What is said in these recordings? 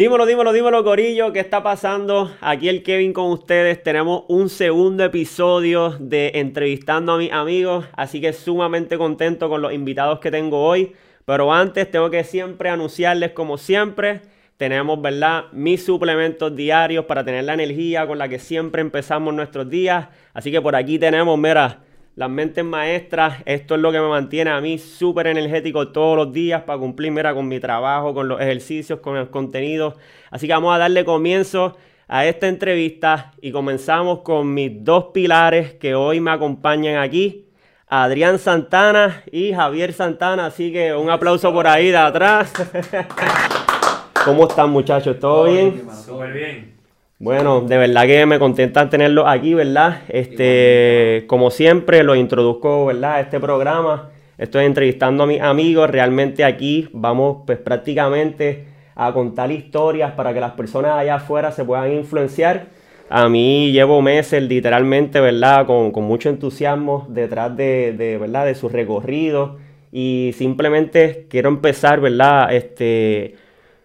Dímelo, dímelo, dímelo, Corillo, ¿qué está pasando? Aquí el Kevin con ustedes. Tenemos un segundo episodio de entrevistando a mis amigos, así que sumamente contento con los invitados que tengo hoy. Pero antes tengo que siempre anunciarles, como siempre, tenemos, ¿verdad? Mis suplementos diarios para tener la energía con la que siempre empezamos nuestros días. Así que por aquí tenemos, mira, las mentes maestras, esto es lo que me mantiene a mí súper energético todos los días para cumplir, mira, con mi trabajo, con los ejercicios, con el contenido. Así que vamos a darle comienzo a esta entrevista y comenzamos con mis dos pilares que hoy me acompañan aquí. Adrián Santana y Javier Santana, así que un aplauso por ahí de atrás. ¿Cómo están muchachos? ¿Todo bien? Súper bien. Bueno, de verdad que me contenta tenerlos aquí, ¿verdad? Este, como siempre, los introduzco, ¿verdad? A este programa. Estoy entrevistando a mis amigos. Realmente aquí vamos, pues prácticamente a contar historias para que las personas allá afuera se puedan influenciar. A mí llevo meses, literalmente, ¿verdad? Con, mucho entusiasmo detrás de, de, ¿verdad? De su recorrido. Y simplemente quiero empezar, ¿verdad? Este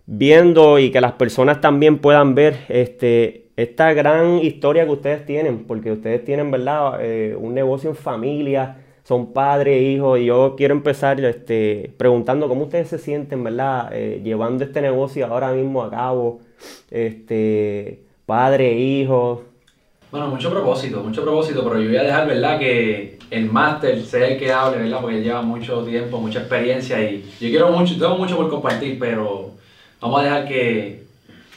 viendo y que las personas también puedan ver este, esta gran historia que ustedes tienen, porque ustedes tienen, ¿verdad? Eh, un negocio en familia, son padres, hijos, y yo quiero empezar este, preguntando cómo ustedes se sienten, ¿verdad? Eh, llevando este negocio ahora mismo a cabo, este, padre, hijo. Bueno, mucho propósito, mucho propósito, pero yo voy a dejar, ¿verdad? Que el máster sea el que hable, ¿verdad? Porque él lleva mucho tiempo, mucha experiencia y yo quiero mucho, tengo mucho por compartir, pero Vamos a dejar que,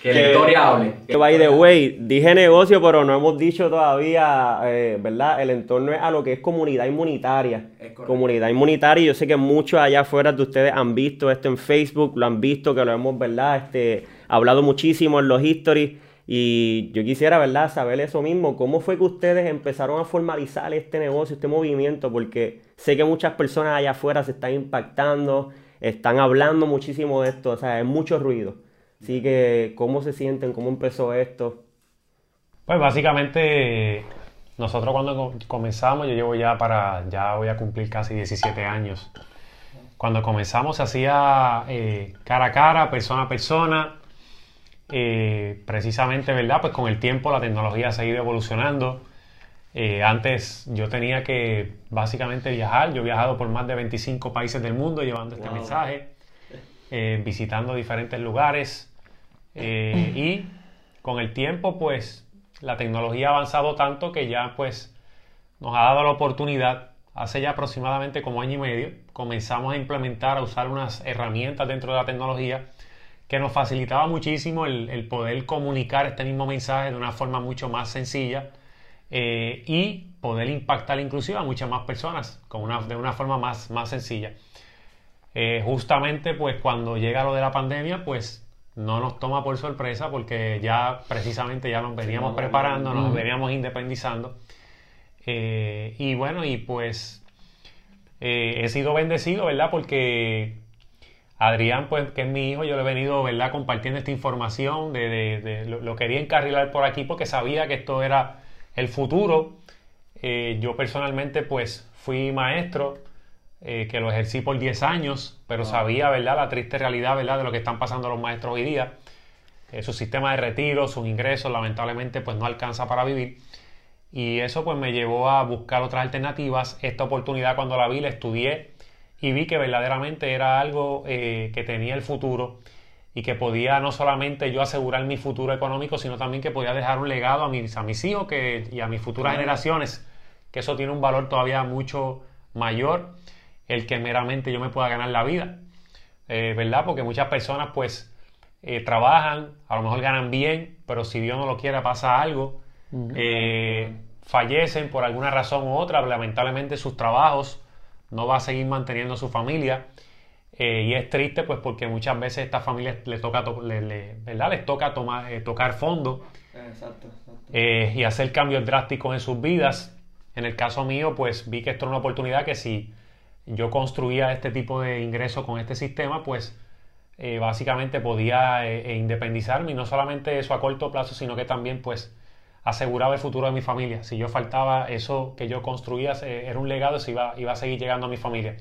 que, la historia hable. Que by the way, dije negocio, pero no hemos dicho todavía, eh, ¿verdad? El entorno es a lo que es comunidad inmunitaria. comunidad inmunitaria. Yo sé que muchos allá afuera de ustedes han visto esto en Facebook, lo han visto, que lo hemos, ¿verdad? Este, hablado muchísimo en los histories. Y yo quisiera, ¿verdad?, saber eso mismo. ¿Cómo fue que ustedes empezaron a formalizar este negocio, este movimiento? Porque sé que muchas personas allá afuera se están impactando están hablando muchísimo de esto, o sea, hay mucho ruido. Así que, ¿cómo se sienten? ¿Cómo empezó esto? Pues básicamente, nosotros cuando comenzamos, yo llevo ya para, ya voy a cumplir casi 17 años. Cuando comenzamos se hacía eh, cara a cara, persona a persona. Eh, precisamente, ¿verdad? Pues con el tiempo la tecnología ha ido evolucionando. Eh, antes yo tenía que básicamente viajar. Yo he viajado por más de 25 países del mundo llevando este mensaje, eh, visitando diferentes lugares. Eh, y con el tiempo, pues la tecnología ha avanzado tanto que ya pues nos ha dado la oportunidad, hace ya aproximadamente como año y medio, comenzamos a implementar, a usar unas herramientas dentro de la tecnología que nos facilitaba muchísimo el poder comunicar este mismo mensaje de una forma mucho más sencilla eh, y poder impactar inclusive a muchas más personas con una, de una forma más, más sencilla. Eh, justamente pues cuando llega lo de la pandemia pues no nos toma por sorpresa porque ya precisamente ya nos veníamos preparando, nos veníamos independizando. Eh, y bueno, y pues he sido bendecido, ¿verdad? Porque Adrián, pues que es mi hijo, yo le he venido, ¿verdad? Compartiendo esta información, de, lo, lo, quería encarrilar por aquí porque sabía que esto era el futuro, eh, yo personalmente pues fui maestro, eh, que lo ejercí por 10 años, pero sabía, ¿verdad?, la triste realidad, ¿verdad?, de lo que están pasando los maestros hoy día. Eh, su sistema de retiro, sus ingresos, lamentablemente, pues no alcanza para vivir. Y eso pues me llevó a buscar otras alternativas. Esta oportunidad cuando la vi, la estudié y vi que verdaderamente era algo que tenía el futuro y que podía no solamente yo asegurar mi futuro económico, sino también que podía dejar un legado a mis, a mis hijos que, y a mis futuras generaciones, que eso tiene un valor todavía mucho mayor, el que meramente yo me pueda ganar la vida, eh, ¿verdad? Porque muchas personas pues eh, trabajan, a lo mejor ganan bien, pero si Dios no lo quiera pasa algo, eh, fallecen por alguna razón u otra, lamentablemente sus trabajos no va a seguir manteniendo su familia eh, y es triste pues porque muchas veces a estas familias les toca, ¿verdad? les toca tomar, eh, tocar fondo eh, y hacer cambios drásticos en sus vidas. En el caso mío pues vi que esto era una oportunidad que si yo construía este tipo de ingresos con este sistema pues básicamente podía independizarme y no solamente eso a corto plazo sino que también pues aseguraba el futuro de mi familia. Si yo faltaba eso que yo construía era un legado y iba, iba a seguir llegando a mi familia.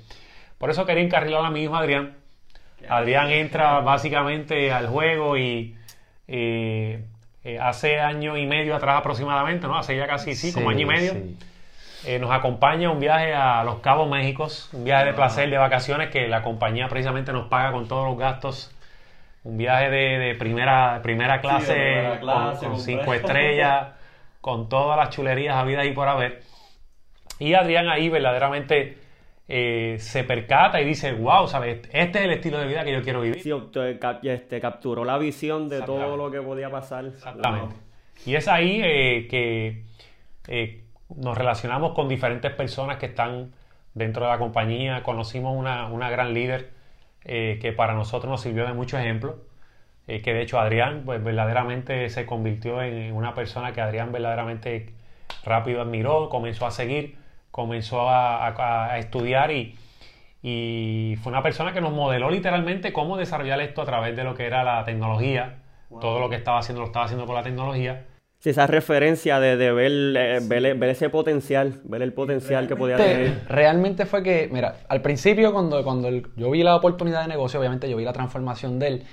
Por eso quería encarrilar a mi hijo Adrián. Adrián entra básicamente al juego y eh, eh, hace año y medio atrás aproximadamente, ¿no? Hace ya casi, sí, como año y medio. Eh, nos acompaña un viaje a Los Cabos Méxicos, un viaje de ah. placer, de vacaciones que la compañía precisamente nos paga con todos los gastos. Un viaje de, primera, primera clase, con, cinco estrellas, con todas las chulerías habidas y por haber. Y Adrián ahí verdaderamente eh, se percata y dice, wow, ¿sabes? Este es el estilo de vida que yo quiero vivir. Sí, este, capturó la visión de todo lo que podía pasar. Exactamente. Y es ahí eh, que nos relacionamos con diferentes personas que están dentro de la compañía, conocimos una, una gran líder eh, que para nosotros nos sirvió de mucho ejemplo, eh, que de hecho Adrián pues verdaderamente se convirtió en una persona que Adrián verdaderamente rápido admiró, comenzó a seguir, comenzó a, estudiar y, y, fue una persona que nos modeló literalmente cómo desarrollar esto a través de lo que era la tecnología, todo lo que estaba haciendo lo estaba haciendo con la tecnología. Esa referencia de, de eh, ver, ver, ese potencial, ver el potencial que podía tener. Realmente fue que, mira, al principio cuando, cuando yo vi la oportunidad de negocio, obviamente yo vi la transformación de él,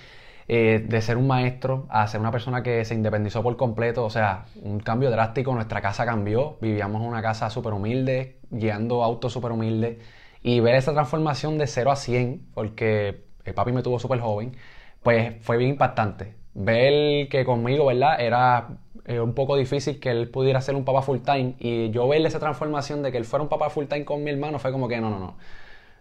eh, de ser un maestro a ser una persona que se independizó por completo, o sea, un cambio drástico, nuestra casa cambió, vivíamos en una casa súper humilde, guiando autos súper humildes, y ver esa transformación de 0 a 100, porque el papi me tuvo súper joven, pues fue bien impactante. Ver que conmigo, ¿verdad? Era eh, un poco difícil que él pudiera ser un papá full time y yo verle esa transformación de que él fuera un papá full time con mi hermano fue como que no, no, no.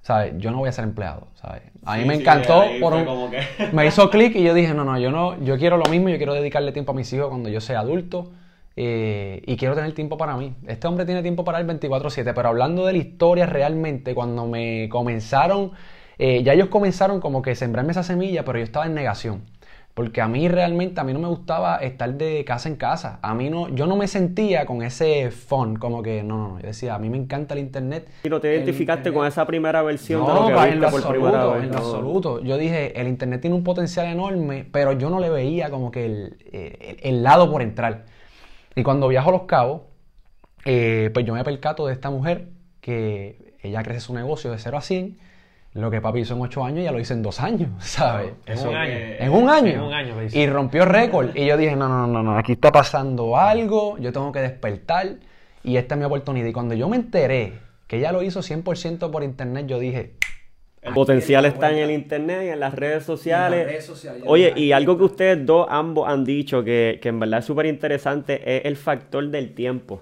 ¿Sabes? Yo no voy a ser empleado, ¿sabes? A mí me encantó, por me hizo clic y yo dije, no, no, yo no, yo quiero lo mismo, yo quiero dedicarle tiempo a mis hijos cuando yo sea adulto eh, y quiero tener tiempo para mí. Este hombre tiene tiempo para él 24/7, pero hablando de la historia realmente, cuando me comenzaron, eh, ya ellos comenzaron como que sembrarme esa semilla, pero yo estaba en negación. Porque a mí realmente, a mí no me gustaba estar de casa en casa. A mí no, yo no me sentía con ese fun, como que no, no, no. Yo decía, a mí me encanta el internet. ¿Y no te identificaste con esa primera versión no, de lo que en por absoluto, primera vez? En absoluto. Yo dije, el internet tiene un potencial enorme, pero yo no le veía como que el, eh, el, lado por entrar. Y cuando viajo a Los Cabos, eh, pues yo me percato de esta mujer que ella crece su negocio de 0 a 100 lo que papi hizo en ocho años ya lo hice en dos años, ¿sabes? en, un año. en un año. En un año. Y rompió récord. Y yo dije, no, no, no, no, aquí está pasando algo, yo tengo que despertar y esta es mi oportunidad. Y cuando yo me enteré que ella lo hizo 100% por internet, yo dije... El potencial está en el internet y en las redes sociales. Oye, y algo que ustedes dos ambos han dicho que, que en verdad es súper interesante es el factor del tiempo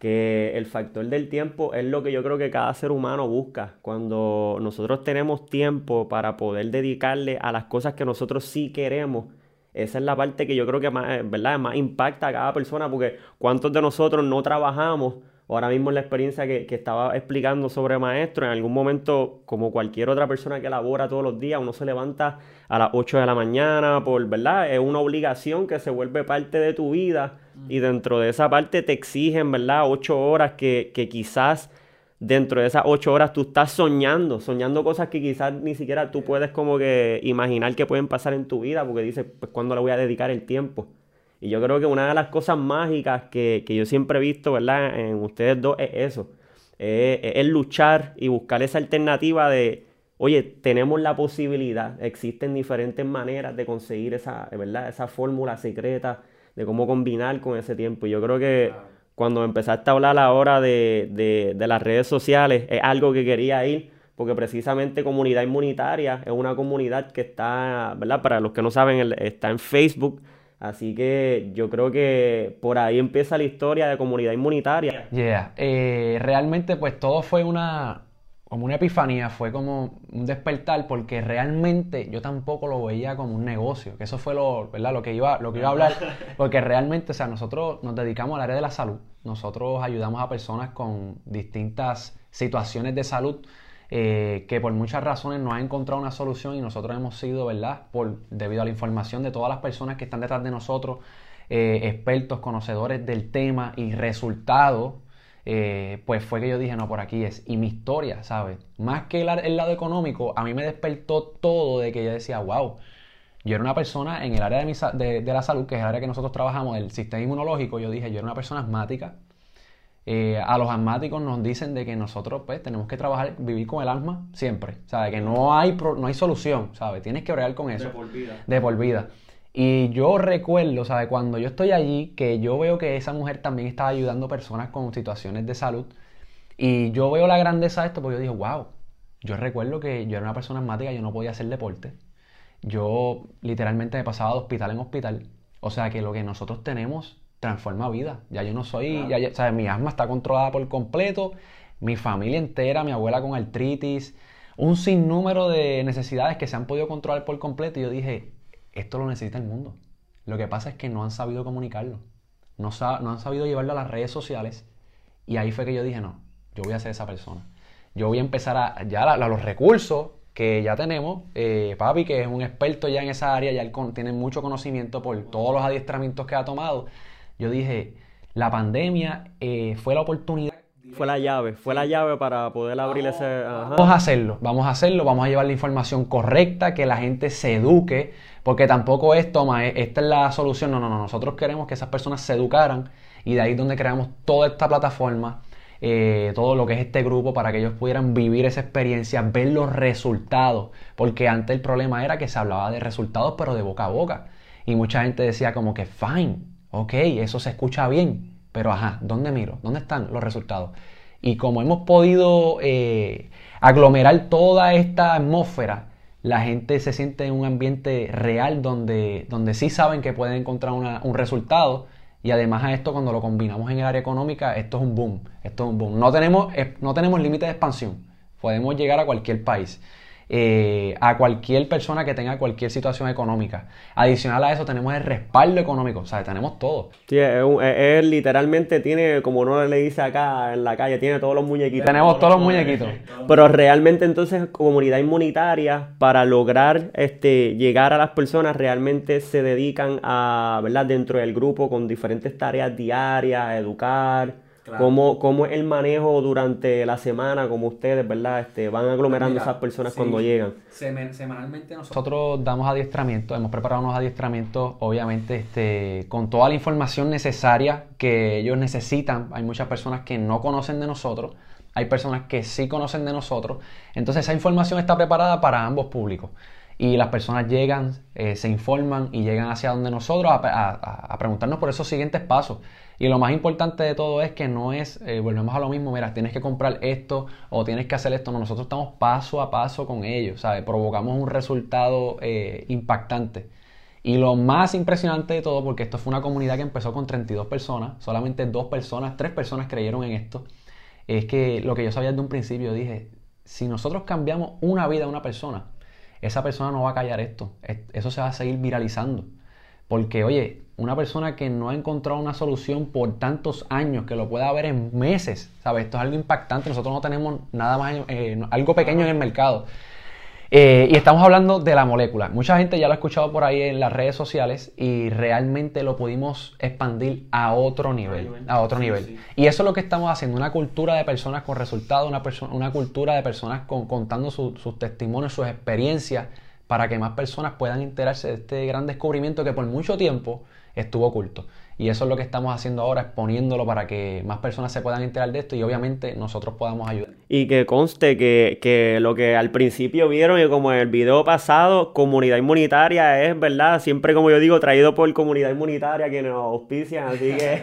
que el factor del tiempo es lo que yo creo que cada ser humano busca. Cuando nosotros tenemos tiempo para poder dedicarle a las cosas que nosotros sí queremos, esa es la parte que yo creo que más, ¿verdad? más impacta a cada persona, porque ¿cuántos de nosotros no trabajamos? Ahora mismo en la experiencia que, que, estaba explicando sobre maestro, en algún momento, como cualquier otra persona que labora todos los días, uno se levanta a las 8 de la mañana, por, ¿verdad? Es una obligación que se vuelve parte de tu vida y dentro de esa parte te exigen, ¿verdad? Ocho horas que, quizás dentro de esas ocho horas tú estás soñando, soñando cosas que quizás ni siquiera tú puedes como que imaginar que pueden pasar en tu vida, porque dices, pues ¿cuándo le voy a dedicar el tiempo? Y yo creo que una de las cosas mágicas que, yo siempre he visto, ¿verdad? En ustedes dos es eso, es, luchar y buscar esa alternativa de, oye, tenemos la posibilidad, existen diferentes maneras de conseguir esa, ¿verdad? Esa fórmula secreta de cómo combinar con ese tiempo. Y yo creo que cuando empezaste a hablar ahora de, de, de las redes sociales, es algo que quería ir, porque precisamente comunidad inmunitaria es una comunidad que está, ¿verdad? Para los que no saben, está en Facebook. Así que yo creo que por ahí empieza la historia de comunidad inmunitaria. Yeah, eh, realmente pues todo fue una, como una epifanía, fue como un despertar porque realmente yo tampoco lo veía como un negocio, que eso fue lo, ¿verdad? lo que iba lo que iba a hablar, porque realmente, o sea, nosotros nos dedicamos al área de la salud, nosotros ayudamos a personas con distintas situaciones de salud eh, que por muchas razones no han encontrado una solución y nosotros hemos sido, ¿verdad? Por, debido a la información de todas las personas que están detrás de nosotros, eh, expertos, conocedores del tema y resultados eh, pues fue que yo dije, no, por aquí es. Y mi historia, ¿sabes? Más que el, lado económico, a mí me despertó todo de que yo decía, wow, yo era una persona en el área de, de, la salud, que es el área que nosotros trabajamos, el sistema inmunológico, yo dije, yo era una persona asmática. Eh, a los asmáticos nos dicen de que nosotros pues tenemos que trabajar, vivir con el asma siempre, ¿sabes? Que no hay, no hay solución, ¿sabes? Tienes que bregar con eso. De por vida. De por vida. Y yo recuerdo, ¿sabes? Cuando yo estoy allí, que yo veo que esa mujer también estaba ayudando personas con situaciones de salud. Y yo veo la grandeza de esto, porque yo digo, wow, yo recuerdo que yo era una persona asmática, yo no podía hacer deporte. Yo literalmente me pasaba de hospital en hospital. O sea que lo que nosotros tenemos transforma vida. Ya yo no soy, ya, ¿sabes? Mi asma está controlada por completo, mi familia entera, mi abuela con artritis, un sinnúmero de necesidades que se han podido controlar por completo. Y yo dije, esto lo necesita el mundo. Lo que pasa es que no han sabido comunicarlo. No, no han sabido llevarlo a las redes sociales. Y ahí fue que yo dije, no, yo voy a ser esa persona. Yo voy a empezar a, ya a, los recursos que ya tenemos. Eh, papi, que es un experto ya en esa área, ya él tiene mucho conocimiento por todos los adiestramientos que ha tomado. Yo dije, la pandemia eh, fue la oportunidad. Fue la llave, fue la llave para poder abrir ese... Vamos a hacerlo, vamos a hacerlo, vamos a llevar la información correcta, que la gente se eduque, porque tampoco es, toma, e, esta es la solución, no, no, no, nosotros queremos que esas personas se educaran y de ahí es donde creamos toda esta plataforma, eh, todo lo que es este grupo para que ellos pudieran vivir esa experiencia, ver los resultados, porque antes el problema era que se hablaba de resultados pero de boca a boca. Y mucha gente decía como que fine, ok, eso se escucha bien, pero ajá, ¿dónde miro? ¿Dónde están los resultados? Y como hemos podido eh, aglomerar toda esta atmósfera, la gente se siente en un ambiente real donde, donde sí saben que pueden encontrar un resultado. Y además a esto, cuando lo combinamos en el área económica, esto es un boom. Esto es un boom. No tenemos, no tenemos límite de expansión. Podemos llegar a cualquier país. Eh, a cualquier persona que tenga cualquier situación económica. Adicional a eso tenemos el respaldo económico, o sea, tenemos todo. Sí, él literalmente tiene, como uno le dice acá en la calle, tiene todos los muñequitos. Tenemos todos los muñequitos. Pero realmente entonces comunidad inmunitaria para lograr este, llegar a las personas realmente se dedican a, ¿verdad? Dentro del grupo con diferentes tareas diarias, educar ¿Cómo, es el manejo durante la semana? como ustedes, ¿verdad? Este, van aglomerando esas personas cuando llegan. semanalmente nosotros... damos adiestramiento, hemos preparado unos adiestramientos, obviamente, este, con toda la información necesaria que ellos necesitan. Hay muchas personas que no conocen de nosotros, hay personas que sí conocen de nosotros. Entonces esa información está preparada para ambos públicos y las personas llegan, eh, se informan y llegan hacia donde nosotros a, preguntarnos por esos siguientes pasos. Y lo más importante de todo es que no es, eh, volvemos a lo mismo, mira, tienes que comprar esto o tienes que hacer esto. No, nosotros estamos paso a paso con ellos, ¿sabes? Provocamos un resultado eh, impactante. Y lo más impresionante de todo, porque esto fue una comunidad que empezó con 32 personas, solamente dos personas, tres personas creyeron en esto, es que lo que yo sabía desde un principio, dije, si nosotros cambiamos una vida de una persona, esa persona no va a callar esto. Eso se va a seguir viralizando. Porque, oye, una persona que no ha encontrado una solución por tantos años, que lo pueda ver en meses, ¿sabes? Esto es algo impactante. Nosotros no tenemos nada más, eh, algo pequeño en el mercado. Eh, y estamos hablando de la molécula. Mucha gente ya lo ha escuchado por ahí en las redes sociales y realmente lo pudimos expandir a otro nivel. A otro nivel. Y eso es lo que estamos haciendo, una cultura de personas con resultados, una, una cultura de personas con, contando sus testimonios, sus experiencias, para que más personas puedan enterarse de este gran descubrimiento que por mucho tiempo estuvo oculto. Y eso es lo que estamos haciendo ahora, exponiéndolo para que más personas se puedan enterar de esto y obviamente nosotros podamos ayudar. Y que conste que, lo que al principio vieron y como en el video pasado, comunidad inmunitaria es, ¿verdad? Siempre como yo digo, traído por comunidad inmunitaria que nos auspician, así que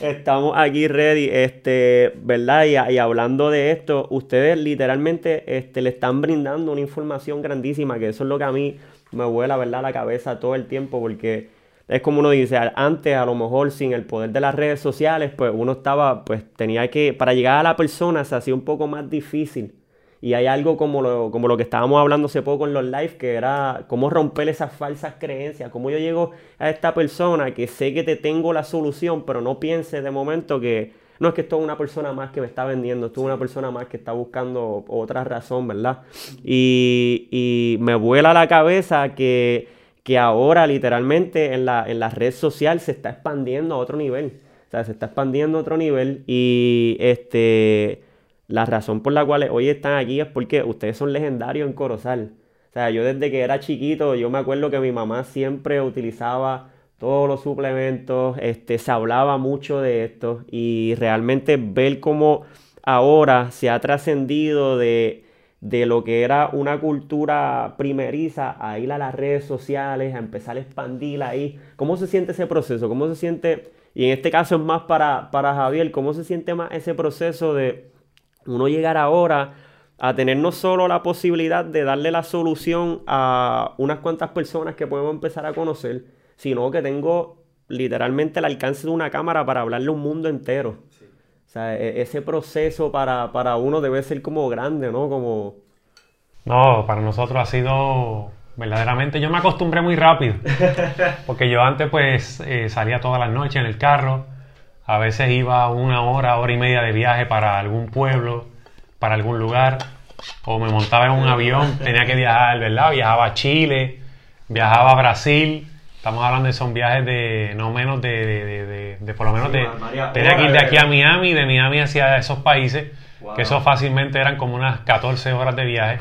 estamos aquí ready, este, ¿verdad? Y, y, hablando de esto, ustedes literalmente este, le están brindando una información grandísima, que eso es lo que a mí me vuela, ¿verdad? La cabeza todo el tiempo porque es como uno dice, antes a lo mejor sin el poder de las redes sociales, pues uno estaba, pues tenía que, para llegar a la persona se hacía un poco más difícil. Y hay algo como lo, como lo que estábamos hablando hace poco en los live, que era cómo romper esas falsas creencias, cómo yo llego a esta persona que sé que te tengo la solución, pero no piense de momento que no es que esto es una persona más que me está vendiendo, esto es una persona más que está buscando otra razón, ¿verdad? Y, y me vuela la cabeza que que ahora literalmente en la, en la red social se está expandiendo a otro nivel. O sea, se está expandiendo a otro nivel y este, la razón por la cual hoy están aquí es porque ustedes son legendarios en Corozal. O sea, yo desde que era chiquito, yo me acuerdo que mi mamá siempre utilizaba todos los suplementos, este, se hablaba mucho de esto y realmente ver cómo ahora se ha trascendido de de lo que era una cultura primeriza a ir a las redes sociales, a empezar a expandirla ahí. ¿Cómo se siente ese proceso? ¿Cómo se siente, y en este caso es más para, para Javier, cómo se siente más ese proceso de uno llegar ahora a tener no solo la posibilidad de darle la solución a unas cuantas personas que podemos empezar a conocer, sino que tengo literalmente el alcance de una cámara para hablarle a un mundo entero. Sea, e- ese proceso para, para uno debe ser como grande, ¿no? Como... No, para nosotros ha sido verdaderamente, yo me acostumbré muy rápido, porque yo antes pues eh, salía todas las noches en el carro, a veces iba una hora, hora y media de viaje para algún pueblo, para algún lugar, o me montaba en un avión, tenía que viajar, ¿verdad? Viajaba a Chile, viajaba a Brasil, estamos hablando de son viajes de no menos de, de, de- de- de por lo menos Sí, de, María, tenía que ir de aquí a Miami, de Miami hacia esos países, Wow. que eso fácilmente eran como unas 14 horas de viaje.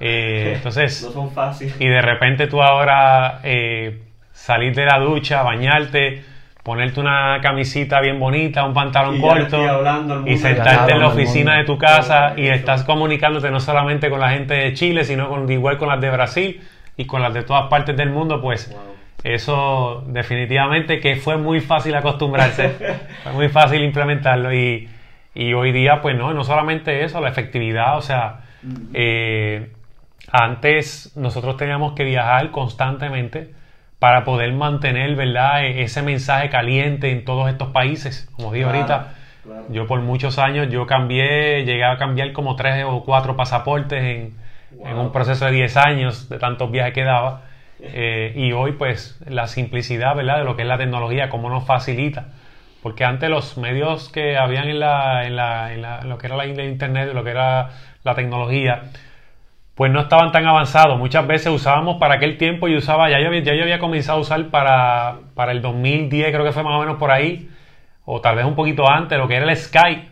Eh, entonces, No son fáciles. y de repente tú ahora eh, salir de la ducha, bañarte, ponerte una camisita bien bonita, un pantalón Y corto hablando y sentarte en la oficina de tu casa y estás comunicándote no solamente con la gente de Chile, sino con, igual con las de Brasil y con las de todas partes del mundo, pues Wow. Eso definitivamente que fue muy fácil acostumbrarse, fue muy fácil implementarlo y, y hoy día pues no, no solamente eso, la efectividad, o sea, eh, antes nosotros teníamos que viajar constantemente para poder mantener, ¿verdad? E- ese mensaje caliente en todos estos países, como digo Claro, ahorita. claro. Yo por muchos años yo cambié, llegué a cambiar como tres o cuatro pasaportes en, en un proceso de 10 años de tantos viajes que daba. Eh, y hoy pues la simplicidad, ¿verdad? De lo que es la tecnología, cómo nos facilita. Porque antes los medios que habían en, la, en, la, en la- lo que era la, internet, lo que era la tecnología, pues no estaban tan avanzados. Muchas veces usábamos para aquel tiempo y usaba, ya yo, había- ya yo había comenzado a usar para, para el 2010, creo que fue más o menos por ahí, o tal vez un poquito antes, lo que era el Sky.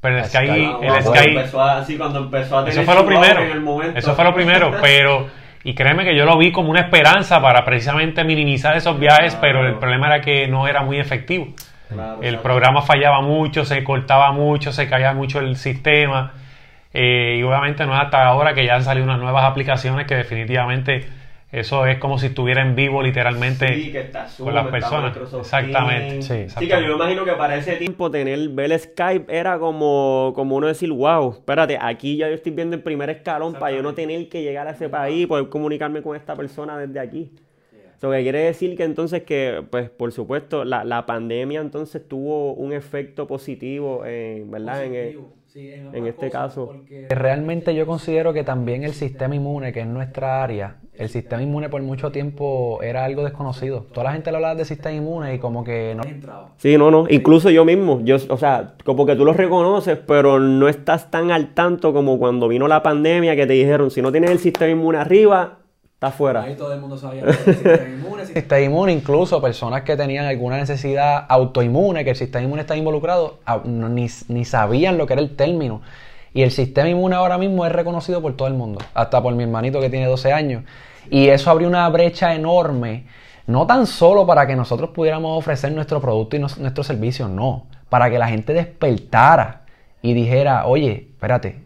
Pero el El Sky, Sky. Ah, el wow, Sky, cuando empezó a- sí, cuando empezó a tener eso fue lo primero. en el momento. Eso fue lo primero, pero y créeme que yo lo vi como una esperanza para precisamente minimizar esos viajes, pero el problema era que no era muy efectivo. Claro, El programa fallaba mucho, se cortaba mucho, se caía mucho el sistema. eh, y obviamente no es hasta ahora que ya han salido unas nuevas aplicaciones que definitivamente eso es como si estuviera en vivo literalmente Sí, que está Zoom, con las personas. Exactamente. Sí, Sí, que yo me imagino que para ese tiempo tener, ver el Skype era como, como uno decir, wow, espérate, aquí ya yo estoy viendo el primer escalón para yo no tener que llegar a ese país y poder comunicarme con esta persona desde aquí. Eso que quiere decir que entonces que, pues, por supuesto, la, la pandemia entonces tuvo un efecto positivo, en, ¿verdad? En el- en este caso. Realmente yo considero que también el sistema inmune, que es nuestra área, el sistema inmune por mucho tiempo era algo desconocido. Toda la gente le hablaba de sistema inmune y como que no... Sí, no, no. Incluso yo mismo, yo, o sea, como que tú lo reconoces, pero no estás tan al tanto como cuando vino la pandemia que te dijeron, si no tienes el sistema inmune arriba, estás fuera. Ahí todo el mundo sabía que el sistema inmune, El sistema inmune, incluso personas que tenían alguna necesidad autoinmune, que el sistema inmune está involucrado, ni, ni sabían lo que era el término. Y el sistema inmune ahora mismo es reconocido por todo el mundo, hasta por mi hermanito que tiene 12 años. Y eso abrió una brecha enorme, no tan solo para que nosotros pudiéramos ofrecer nuestro producto y nuestro servicio, no, para que la gente despertara y dijera, oye, espérate,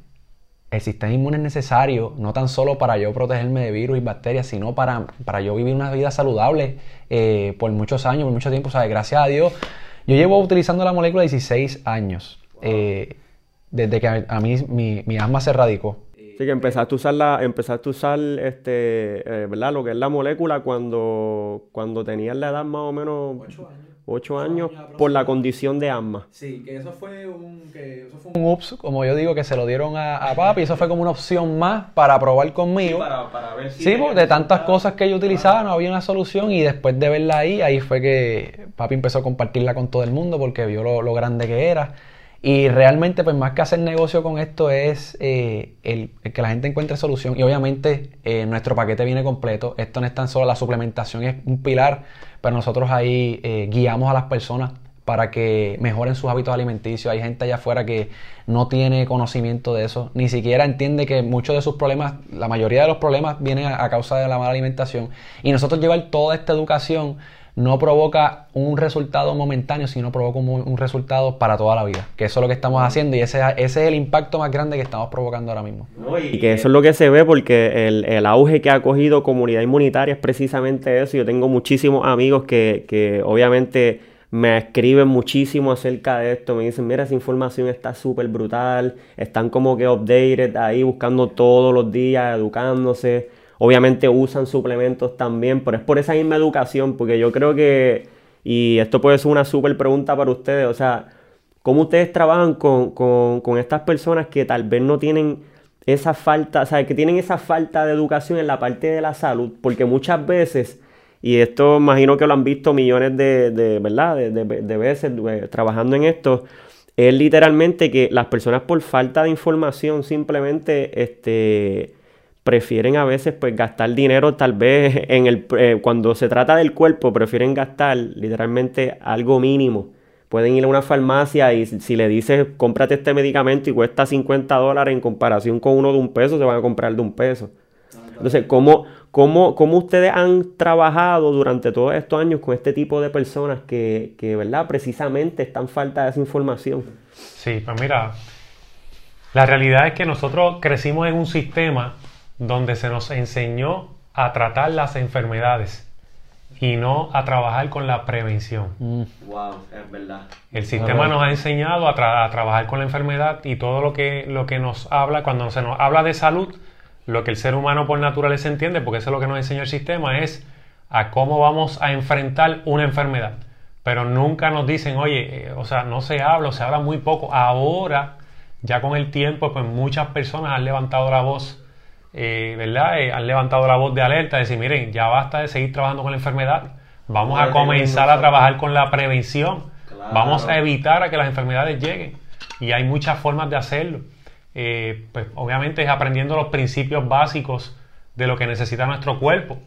el sistema inmune es necesario no tan solo para yo protegerme de virus y bacterias, sino para, para yo vivir una vida saludable eh, por muchos años, por mucho tiempo. ¿sabes? Gracias a Dios, yo llevo utilizando la molécula 16 años, eh, desde que a, a mí mi, mi asma se radicó. Así que empezaste a usar, la, empezaste a usar este, eh, ¿verdad? Lo que es la molécula cuando, cuando tenías la edad más o menos Ocho años. 8 Ocho años por la condición de asma. Sí, que eso fue un... Que eso fue un Un ups, como yo digo, que se lo dieron a, a papi, eso fue como una opción más para probar conmigo. ver Sí, porque de tantas cosas que yo utilizaba no había una solución y después de verla ahí, ahí fue que papi empezó a compartirla con todo el mundo porque vio lo, lo grande que era. Y realmente, pues más que hacer negocio con esto es eh, el, que la gente encuentre solución. Y obviamente eh, nuestro paquete viene completo. Esto no es tan solo la suplementación, es un pilar, pero nosotros ahí eh, guiamos a las personas para que mejoren sus hábitos alimenticios. Hay gente allá afuera que no tiene conocimiento de eso, ni siquiera entiende que muchos de sus problemas, la mayoría de los problemas vienen a, a causa de la mala alimentación. Y nosotros llevar toda esta educación no provoca un resultado momentáneo, sino provoca un, un resultado para toda la vida. Que eso es lo que estamos haciendo y ese, ese es el impacto más grande que estamos provocando ahora mismo. Y que eso es lo que se ve porque el, el auge que ha cogido comunidad inmunitaria es precisamente eso. Yo tengo muchísimos amigos que, que obviamente me escriben muchísimo acerca de esto, me dicen, mira, esa información está súper brutal, están como que updated ahí buscando todos los días, educándose. Obviamente usan suplementos también, pero es por esa misma educación, porque yo creo que, y esto puede ser una súper pregunta para ustedes, o sea, ¿cómo ustedes trabajan con, con, con estas personas que tal vez no tienen esa falta, o sea, que tienen esa falta de educación en la parte de la salud? Porque muchas veces, y esto imagino que lo han visto millones de, de ¿verdad? De, de, veces eh, trabajando en esto, es literalmente que las personas por falta de información simplemente, este prefieren a veces pues gastar dinero tal vez en el eh, cuando se trata del cuerpo prefieren gastar literalmente algo mínimo. Pueden ir a una farmacia y si le dices cómprate este medicamento y cuesta 50 dólares en comparación con uno de un peso se van a comprar de un peso entonces ¿cómo, cómo, cómo ustedes han trabajado durante todos estos años con este tipo de personas que, que verdad precisamente están falta de esa información Sí, pues mira, la realidad es que nosotros crecimos en un sistema donde se nos enseñó a tratar las enfermedades y no a trabajar con la prevención. wow es verdad El sistema nos ha enseñado a, tra- a trabajar con la enfermedad y todo lo que, lo que nos habla, cuando se nos habla de salud, lo que el ser humano por naturaleza entiende, porque eso es lo que nos enseña el sistema, es a cómo vamos a enfrentar una enfermedad. Pero nunca nos dicen, oye, eh, o sea, no se habla, o se habla muy poco. Ahora, ya con el tiempo, pues muchas personas han levantado la voz, eh, ¿verdad? Eh, han levantado la voz de alerta, de decir, miren, ya basta de seguir trabajando con la enfermedad. Vamos a comenzar a trabajar con la prevención. Claro. Vamos a evitar a que las enfermedades lleguen. Y hay muchas formas de hacerlo. Eh, pues obviamente es aprendiendo los principios básicos de lo que necesita nuestro cuerpo.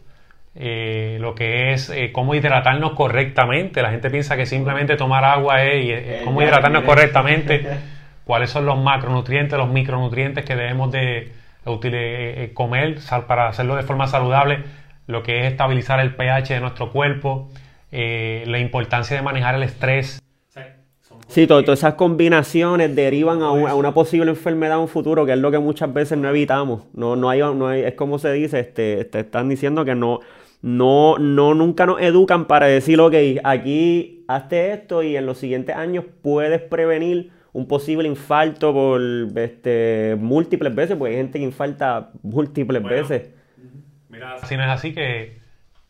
Eh, lo que es eh, cómo hidratarnos correctamente. La gente piensa que simplemente tomar agua es, y es- cómo hidratarnos correctamente. cuáles son los macronutrientes, los micronutrientes que debemos de comer sal- para hacerlo de forma saludable, lo que es estabilizar el pH de nuestro cuerpo, eh, la importancia de manejar el estrés. Sí, to- todas esas combinaciones derivan a, un- a una posible enfermedad en un futuro, que es lo que muchas veces no evitamos. No, no hay, no es como se dice, este, te están diciendo que no, no, no, nunca nos educan para decir, ok, aquí hazte esto y en los siguientes años puedes prevenir un posible infarto por este, múltiples veces, porque hay gente que infarta múltiples Bueno. veces. Si no es así que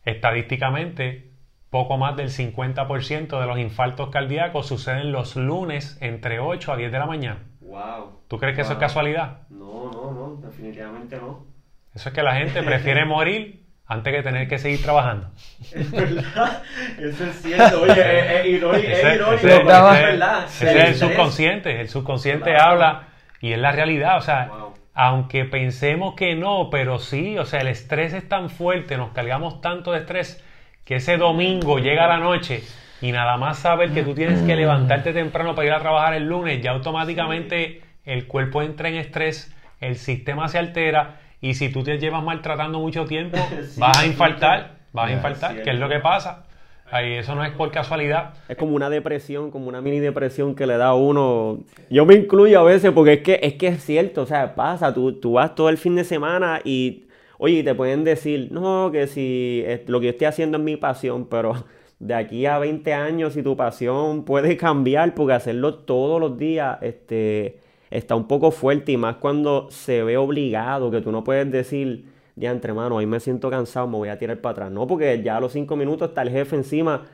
estadísticamente poco más del 50% de los infartos cardíacos suceden los lunes entre 8 a 10 de la mañana. Wow. ¿Tú crees que eso es casualidad? No, no, no, definitivamente no. Eso es que la gente prefiere morir antes que tener que seguir trabajando. Es verdad, eso es cierto. Oye, es, es irónico, Ese- es irónico, ese- pero ese- es verdad. ese es el subconsciente. El subconsciente Claro. habla y es la realidad. O sea, Wow. aunque pensemos que no, pero sí, o sea, el estrés es tan fuerte, nos cargamos tanto de estrés que ese domingo llega la noche y nada más saber que tú tienes que levantarte temprano para ir a trabajar el lunes, ya automáticamente el cuerpo entra en estrés, el sistema se altera y si tú te llevas maltratando mucho tiempo, Sí, vas a sí, infartar, vas a infartar, que es lo que pasa. Ahí, eso no es por casualidad. Es como una depresión, como una mini depresión que le da a uno. Yo me incluyo a veces porque es que es, que es cierto, o sea, pasa, tú, tú vas todo el fin de semana y, oye, te pueden decir, no, que si es- lo que yo estoy haciendo es mi pasión, pero de aquí a 20 años, si tu pasión puede cambiar, porque hacerlo todos los días, este, está un poco fuerte y más cuando se ve obligado, que tú no puedes decir, de mano, hoy me siento cansado, me voy a tirar para atrás. No, porque ya a los 5 minutos está el jefe encima.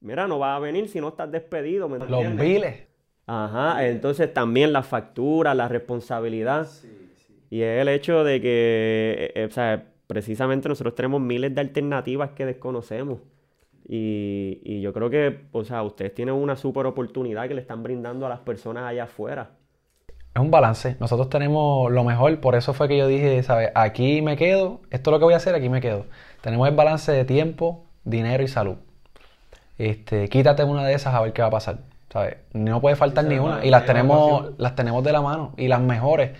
Mira, no vas a venir si no estás despedido, ¿me Los biles. Ajá, entonces también la factura, la responsabilidad. Y es el hecho de que, eh, o sea, precisamente nosotros tenemos miles de alternativas que desconocemos. Y, y yo creo que, o sea, ustedes tienen una super oportunidad que le están brindando a las personas allá afuera. Es un balance. Nosotros tenemos lo mejor, por eso fue que yo dije, ¿sabes? Aquí me quedo, esto es lo que voy a hacer, aquí me quedo. Tenemos el balance de tiempo, dinero y salud. Este, quítate una de esas a ver qué va a pasar, ¿sabes? No puede faltar ni una. Y las tenemos, las tenemos de la mano y las mejores.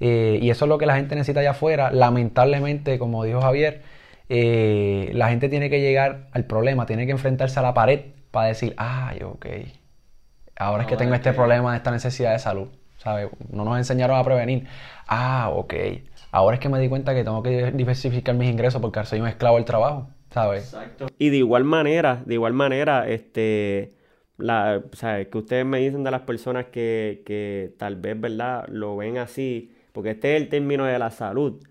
Eh, y eso es lo que la gente necesita allá afuera. Lamentablemente, como dijo Javier, eh, la gente tiene que llegar al problema, tiene que enfrentarse a la pared para decir, ay, ok, ahora es que tengo este problema, esta necesidad de salud, ¿sabes? No nos enseñaron a prevenir. Ah, ok, ahora es que me di cuenta que tengo que diversificar mis ingresos porque soy un esclavo del trabajo, ¿sabes? Exacto. Y de igual manera, de igual manera, este, la, sea, que ustedes me dicen de las personas que, que tal vez, ¿verdad? Lo ven así, porque este es el término de la salud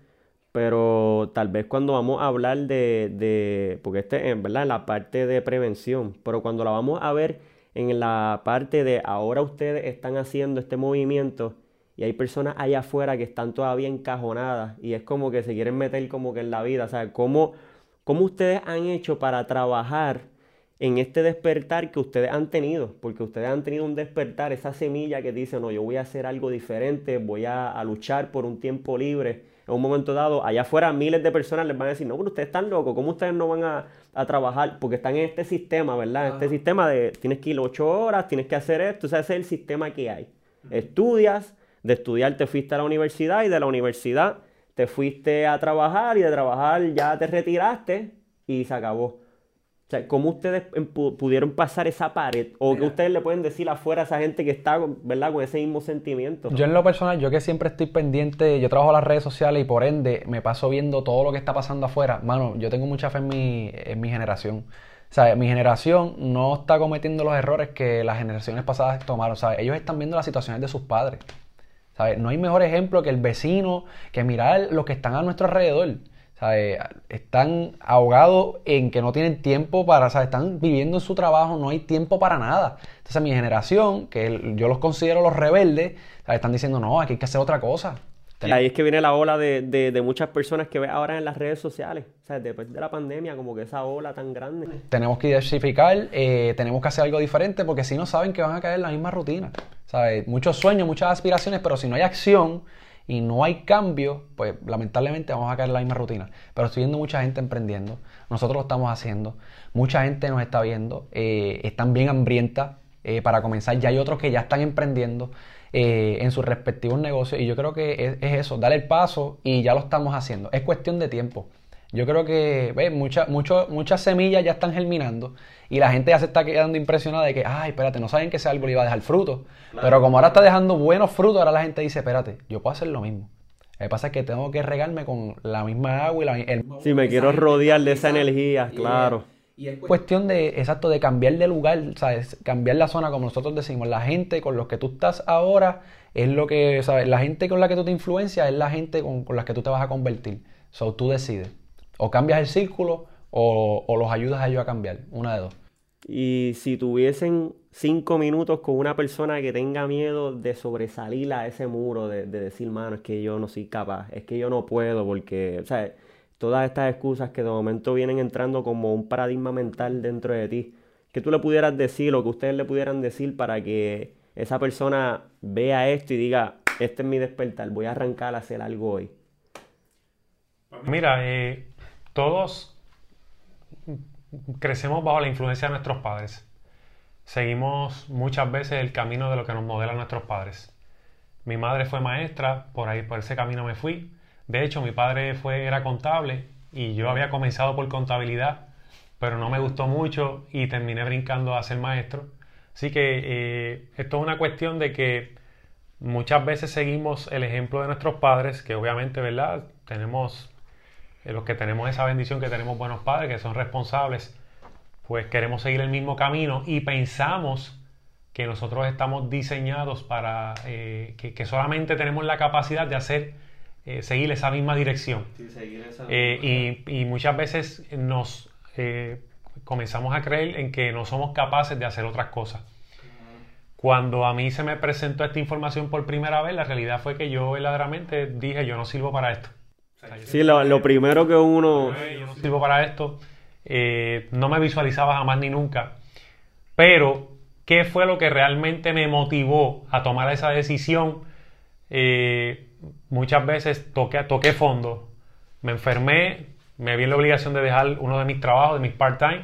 pero tal vez cuando vamos a hablar de, de porque este es ¿verdad? la parte de prevención, pero cuando la vamos a ver en la parte de ahora ustedes están haciendo este movimiento y hay personas allá afuera que están todavía encajonadas y es como que se quieren meter como que en la vida, o sea, ¿cómo, cómo ustedes han hecho para trabajar en este despertar que ustedes han tenido? Porque ustedes han tenido un despertar, esa semilla que dice, no, yo voy a hacer algo diferente, voy a, a luchar por un tiempo libre en un momento dado, allá afuera miles de personas les van a decir, no, pero ustedes están locos, ¿cómo ustedes no van a, trabajar? Porque están en este sistema, ¿verdad? Este sistema de tienes que ir ocho horas, tienes que hacer esto, o sea, ese es el sistema que hay. Estudias, de estudiar te fuiste a la universidad y de la universidad te fuiste a trabajar y de trabajar ya te retiraste y se acabó. O sea, ¿cómo ustedes pudieron pasar esa pared? ¿O qué ustedes le pueden decir afuera a esa gente que está, ¿verdad? Con ese mismo sentimiento. Yo en lo personal, yo que siempre estoy pendiente, yo trabajo en las redes sociales y por ende me paso viendo todo lo que está pasando afuera. Mano, yo tengo mucha fe en mi, en mi generación. O sea, mi generación no está cometiendo los errores que las generaciones pasadas tomaron. O sea, ellos están viendo las situaciones de sus padres. ¿Sabes? No hay mejor ejemplo que el vecino, que mirar los que están a nuestro alrededor. Están ahogados en que no tienen tiempo para, ¿sabes? Están viviendo en su trabajo, no hay tiempo para nada. Entonces mi generación, que yo los considero los rebeldes, están diciendo, no, aquí hay que hacer otra cosa. Y ahí es que viene la ola de, muchas personas que ven ahora en las redes sociales. O sea, después de la pandemia, como que esa ola tan grande. Tenemos que diversificar, eh, tenemos que hacer algo diferente, porque si no saben que van a caer en la misma rutina. ¿Sabes? Muchos sueños, muchas aspiraciones, pero si no hay acción, y no hay cambio, pues lamentablemente vamos a caer en la misma rutina. Pero estoy viendo mucha gente emprendiendo, nosotros lo estamos haciendo, mucha gente nos está viendo, eh, están bien hambrientas eh, para comenzar, ya hay otros que ya están emprendiendo eh, en sus respectivos negocios y yo creo que es, eso, dar el paso y ya lo estamos haciendo, es cuestión de tiempo. Yo creo que muchas semillas ya están germinando y la gente ya se está quedando impresionada de que, ay, espérate, no saben que ese árbol iba a dejar fruto. Pero como ahora está dejando buenos frutos, ahora la gente dice, espérate, yo puedo hacer lo mismo. Lo que pasa es que tengo que regarme con la misma agua y la, el Si me quiero rodear de esa energía, claro. Y es cuestión de, exacto, de cambiar de lugar, ¿sabes? Cambiar la zona, como nosotros decimos. La gente con los que tú estás ahora es lo que, ¿sabes? La gente con la que tú te influencias es la gente con, con la que tú te vas a convertir. So, tú decides. O cambias el círculo o, los ayudas a ellos a cambiar, una de dos. Y si tuviesen cinco minutos con una persona que tenga miedo de sobresalir a ese muro, de, decir, mano, es que yo no soy capaz, es que yo no puedo, porque, o sea, todas estas excusas que de momento vienen entrando como un paradigma mental dentro de ti, que tú le pudieras decir o que ustedes le pudieran decir para que esa persona vea esto y diga, este es mi despertar, voy a arrancar a hacer algo hoy. Mira, eh, todos crecemos bajo la influencia de nuestros padres. Seguimos muchas veces el camino de lo que nos modelan nuestros padres. Mi madre fue maestra, por ahí por ese camino me fui. De hecho, mi padre fue era contable y yo había comenzado por contabilidad, pero no me gustó mucho y terminé brincando a ser maestro. Así que eh, esto es una cuestión de que muchas veces seguimos el ejemplo de nuestros padres, que obviamente, ¿verdad? Tenemos los que tenemos esa bendición, que tenemos buenos padres, que son responsables, pues queremos seguir el mismo camino y pensamos que nosotros estamos diseñados para, eh, que, solamente tenemos la capacidad de hacer, eh, seguir esa misma dirección. Eh, y, muchas veces nos comenzamos a creer en que no somos capaces de hacer otras cosas. Cuando a mí se me presentó esta información por primera vez, la realidad fue que yo verdaderamente dije, yo no sirvo para esto. Sí, lo, primero que uno... Yo no sirvo para esto. Eh, no me visualizaba jamás ni nunca. Pero, ¿qué fue lo que realmente me motivó a tomar esa decisión? Eh, muchas veces toqué, toqué fondo. Me enfermé, me vi en la obligación de dejar uno de mis trabajos, de mis part-time.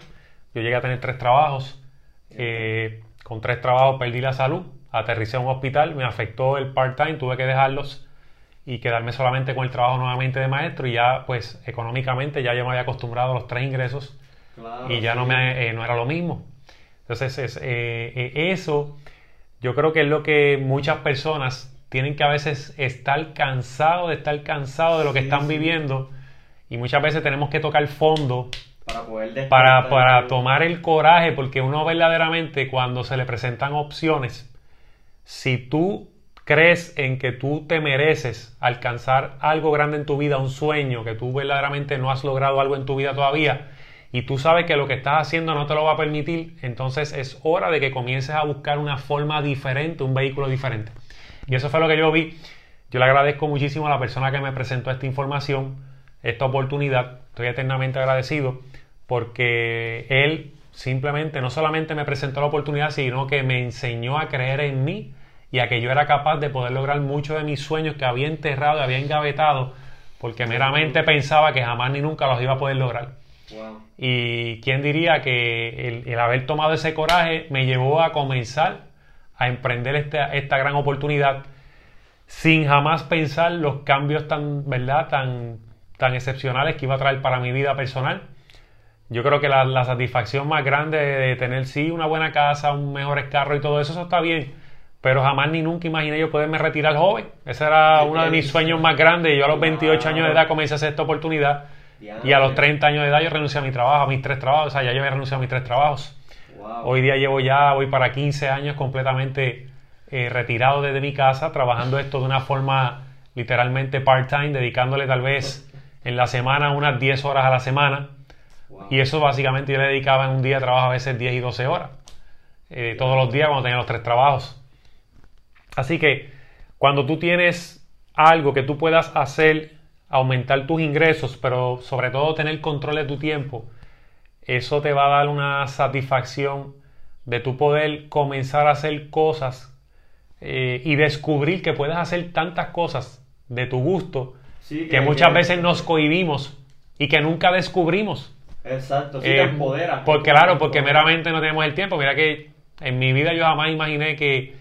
Yo llegué a tener tres trabajos. Eh, con tres trabajos perdí la salud. Aterricé a un hospital, me afectó el part-time, tuve que dejarlos y quedarme solamente con el trabajo nuevamente de maestro y ya pues económicamente ya yo me había acostumbrado a los tres ingresos y ya no, me, eh, no era lo mismo. Entonces es, eh, eh, eso yo creo que es lo que muchas personas tienen que a veces estar cansados de estar cansados de lo que están viviendo y muchas veces tenemos que tocar fondo para, poder para, para tomar el coraje porque uno verdaderamente cuando se le presentan opciones si tú crees en que tú te mereces alcanzar algo grande en tu vida, un sueño, que tú verdaderamente no has logrado algo en tu vida todavía, y tú sabes que lo que estás haciendo no te lo va a permitir, entonces es hora de que comiences a buscar una forma diferente, un vehículo diferente. Y eso fue lo que yo vi. Yo le agradezco muchísimo a la persona que me presentó esta información, esta oportunidad. Estoy eternamente agradecido porque él simplemente no solamente me presentó la oportunidad, sino que me enseñó a creer en mí y a que yo era capaz de poder lograr muchos de mis sueños que había enterrado y había engavetado porque meramente pensaba que jamás ni nunca los iba a poder lograr. Y quién diría que el, haber tomado ese coraje me llevó a comenzar a emprender esta, esta gran oportunidad sin jamás pensar los cambios tan, ¿verdad? tan, tan excepcionales que iba a traer para mi vida personal. Yo creo que la, la satisfacción más grande de tener sí una buena casa, un mejor carro y todo eso, eso está bien pero jamás ni nunca imaginé yo poderme retirar joven. Ese era uno de mis sueños más grandes. Yo a los 28 años de edad comencé a hacer esta oportunidad y a los 30 años de edad yo renuncié a mi trabajo, a mis tres trabajos. O sea, ya yo había renunciado a mis tres trabajos. Hoy día llevo ya, voy para 15 años completamente eh, retirado desde mi casa, trabajando esto de una forma literalmente part-time, dedicándole tal vez en la semana unas 10 horas a la semana. Y eso básicamente yo le dedicaba en un día de trabajo a veces 10 y 12 horas. Eh, todos los días cuando tenía los tres trabajos. Así que cuando tú tienes algo que tú puedas hacer, aumentar tus ingresos, pero sobre todo tener control de tu tiempo, eso te va a dar una satisfacción de tu poder comenzar a hacer cosas eh, y descubrir que puedes hacer tantas cosas de tu gusto que, muchas veces nos cohibimos y que nunca descubrimos. Exacto, sí te eh, empodera. Porque claro, porque meramente no tenemos el tiempo. Mira que en mi vida yo jamás imaginé que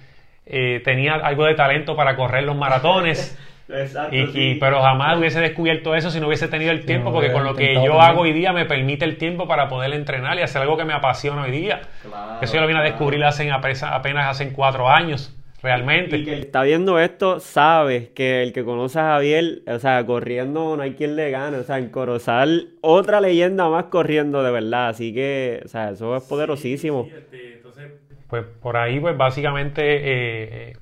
eh, tenía algo de talento para correr los maratones. y, Pero jamás hubiese descubierto eso si no hubiese tenido el tiempo, porque con lo que yo hago hoy día me permite el tiempo para poder entrenar y hacer algo que me apasiona hoy día. eso yo lo vine a descubrir hace, apenas hace cuatro años. Realmente. Y que el está viendo esto sabe que el que conoce a Javier, o sea, corriendo no hay quien le gane. O sea, en Corozal, otra leyenda más corriendo de verdad. Así que, o sea, eso es poderosísimo. Este, pues por ahí pues básicamente eh, eh,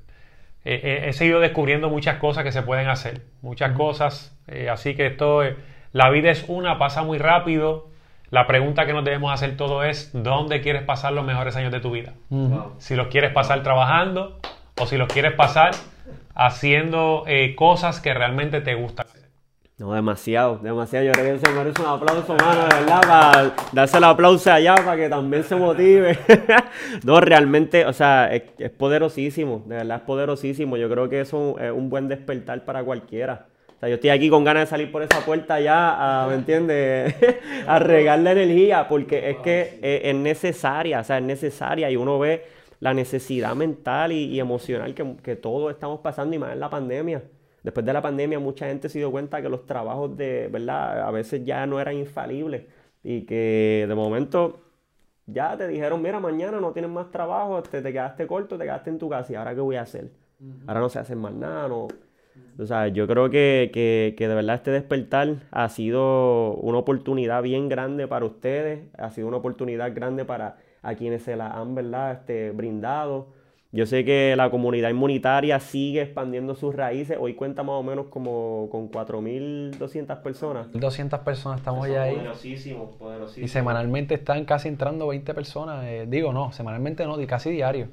eh, he seguido descubriendo muchas cosas que se pueden hacer, muchas cosas, así que esto, la vida es una, pasa muy rápido, la pregunta que nos debemos hacer todo es, ¿dónde quieres pasar los mejores años de tu vida? Si los quieres pasar trabajando o si los quieres pasar haciendo cosas que realmente te gustan. No, demasiado, demasiado. Yo creo que se merece un aplauso, mano, de verdad, para darse el aplauso allá para que también se motive. no, realmente, o sea, es, poderosísimo, de verdad es poderosísimo. Yo creo que eso es un buen despertar para cualquiera. O sea, yo estoy aquí con ganas de salir por esa puerta ya, a, ¿me entiendes? a regar la energía, porque es que es, necesaria, o sea, es necesaria y uno ve la necesidad mental y, emocional que, que todos estamos pasando y más en la pandemia. Después de la pandemia mucha gente se dio cuenta que los trabajos de, ¿verdad? A veces ya no eran infalibles y que de momento ya te dijeron, mira, mañana no tienes más trabajo, te, te quedaste corto, te quedaste en tu casa y ahora qué voy a hacer. Ahora no sé hacer más nada, no. O sea, yo creo que, que, que, de verdad este despertar ha sido una oportunidad bien grande para ustedes, ha sido una oportunidad grande para a quienes se la han, ¿verdad? Este, brindado. Yo sé que la comunidad inmunitaria sigue expandiendo sus raíces. Hoy cuenta más o menos como con 4.200 personas. 200 personas estamos ya ahí. Poderosísimo, poderosísimo. Y semanalmente están casi entrando 20 personas. Eh, digo, no, semanalmente no, casi diario.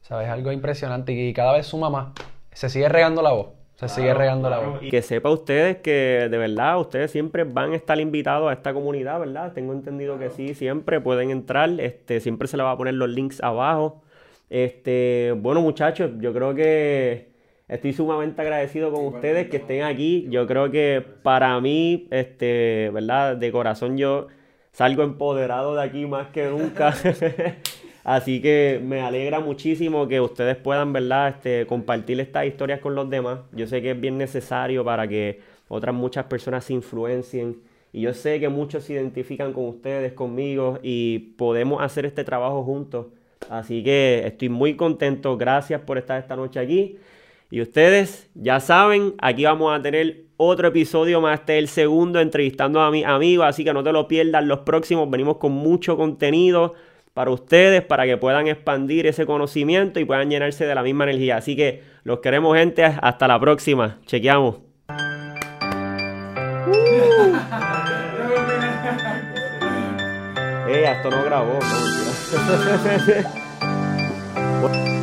¿Sabes? Algo impresionante y cada vez suma más. Se sigue regando la voz. Se sigue regando la voz. Y que sepa ustedes que de verdad ustedes siempre van a estar invitados a esta comunidad, ¿verdad? Tengo entendido que sí, siempre pueden entrar. Este, siempre se les va a poner los links abajo. Este, bueno, muchachos, yo creo que estoy sumamente agradecido con ustedes que estén aquí. Yo creo que para mí, este, ¿verdad? De corazón yo salgo empoderado de aquí más que nunca. Así que me alegra muchísimo que ustedes puedan, ¿verdad? Este, compartir estas historias con los demás. Yo sé que es bien necesario para que otras muchas personas se influencien. Y yo sé que muchos se identifican con ustedes, conmigo, y podemos hacer este trabajo juntos. Así que estoy muy contento. Gracias por estar esta noche aquí. Y ustedes ya saben, aquí vamos a tener otro episodio más. Este es el segundo entrevistando a mi amigo. Así que no te lo pierdas. Los próximos venimos con mucho contenido para ustedes, para que puedan expandir ese conocimiento y puedan llenarse de la misma energía. Así que los queremos, gente. Hasta la próxima. Chequeamos. Eh, esto no grabó. No, 我